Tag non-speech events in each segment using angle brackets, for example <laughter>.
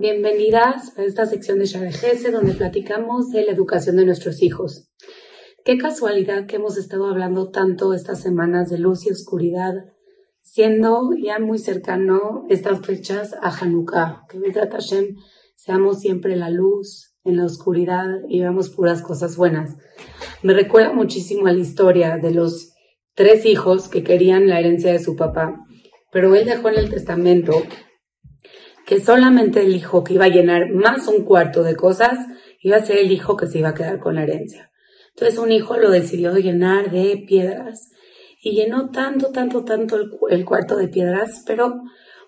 Bienvenidas a esta sección de Share donde platicamos de la educación de nuestros hijos. Qué casualidad que hemos estado hablando tanto estas semanas de luz y oscuridad, siendo ya muy cercano estas fechas a Hanukkah. Que Bezrat Hashem seamos siempre la luz en la oscuridad y veamos puras cosas buenas. Me recuerda muchísimo a la historia de los tres hijos que querían la herencia de su papá, pero él dejó en el testamento que solamente el hijo que iba a llenar más un cuarto de cosas iba a ser el hijo que se iba a quedar con la herencia. Entonces un hijo lo decidió llenar de piedras y llenó tanto, tanto, tanto el, cuarto de piedras, pero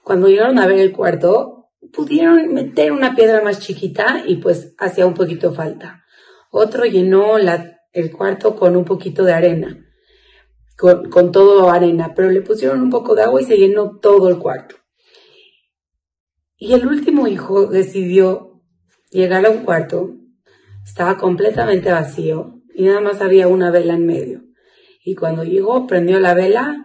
cuando llegaron a ver el cuarto, pudieron meter una piedra más chiquita y pues hacía un poquito falta. Otro llenó el cuarto con un poquito de arena, con, con todo arena, pero le pusieron un poco de agua y se llenó todo el cuarto. Y el último hijo decidió llegar a un cuarto, estaba completamente vacío y nada más había una vela en medio. Y cuando llegó, prendió la vela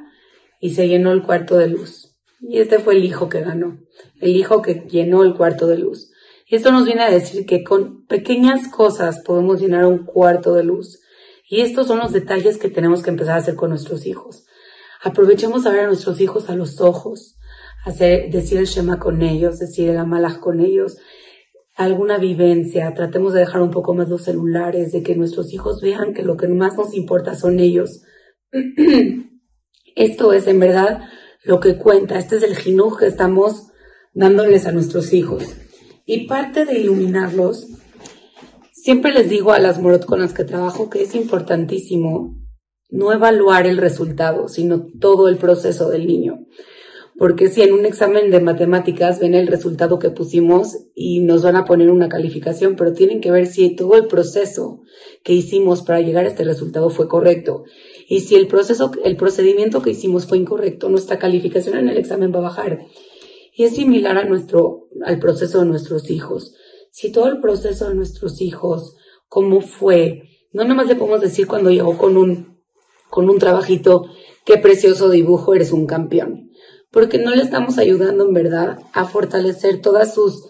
y se llenó el cuarto de luz. Y este fue el hijo que ganó, el hijo que llenó el cuarto de luz. Y esto nos viene a decir que con pequeñas cosas podemos llenar un cuarto de luz. Y estos son los detalles que tenemos que empezar a hacer con nuestros hijos. Aprovechemos a ver a nuestros hijos a los ojos, hacer, decir el Shema con ellos, decir el Amalach con ellos, alguna vivencia, tratemos de dejar un poco más los celulares, de que nuestros hijos vean que lo que más nos importa son ellos. <clears throat> Esto es en verdad lo que cuenta, este es el jinuj que estamos dándoles a nuestros hijos. Y parte de iluminarlos, siempre les digo a las morot con las que trabajo que es importantísimo no evaluar el resultado, sino todo el proceso del niño porque si en un examen de matemáticas ven el resultado que pusimos y nos van a poner una calificación, pero tienen que ver si todo el proceso que hicimos para llegar a este resultado fue correcto. Y si el proceso, el procedimiento que hicimos fue incorrecto, nuestra calificación en el examen va a bajar. Y es similar a nuestro, al proceso de nuestros hijos. Si todo el proceso de nuestros hijos, cómo fue, no nada más le podemos decir cuando llegó con un, con un trabajito, qué precioso dibujo, eres un campeón porque no le estamos ayudando en verdad a fortalecer todas sus,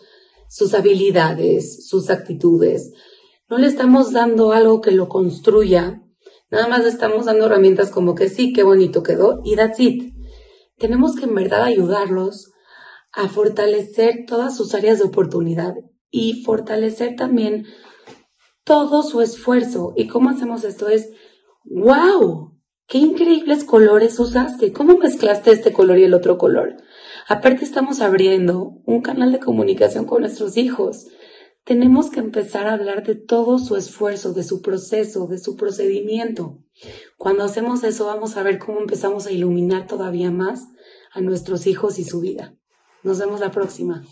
sus habilidades, sus actitudes. No le estamos dando algo que lo construya. Nada más le estamos dando herramientas como que sí, qué bonito quedó y that's it. Tenemos que en verdad ayudarlos a fortalecer todas sus áreas de oportunidad y fortalecer también todo su esfuerzo. ¿Y cómo hacemos esto? Es, wow, qué increíbles colores usaste, cómo mezclaste este color y el otro color. Aparte estamos abriendo un canal de comunicación con nuestros hijos. Tenemos que empezar a hablar de todo su esfuerzo, de su proceso, de su procedimiento. Cuando hacemos eso vamos a ver cómo empezamos a iluminar todavía más a nuestros hijos y su vida. Nos vemos la próxima.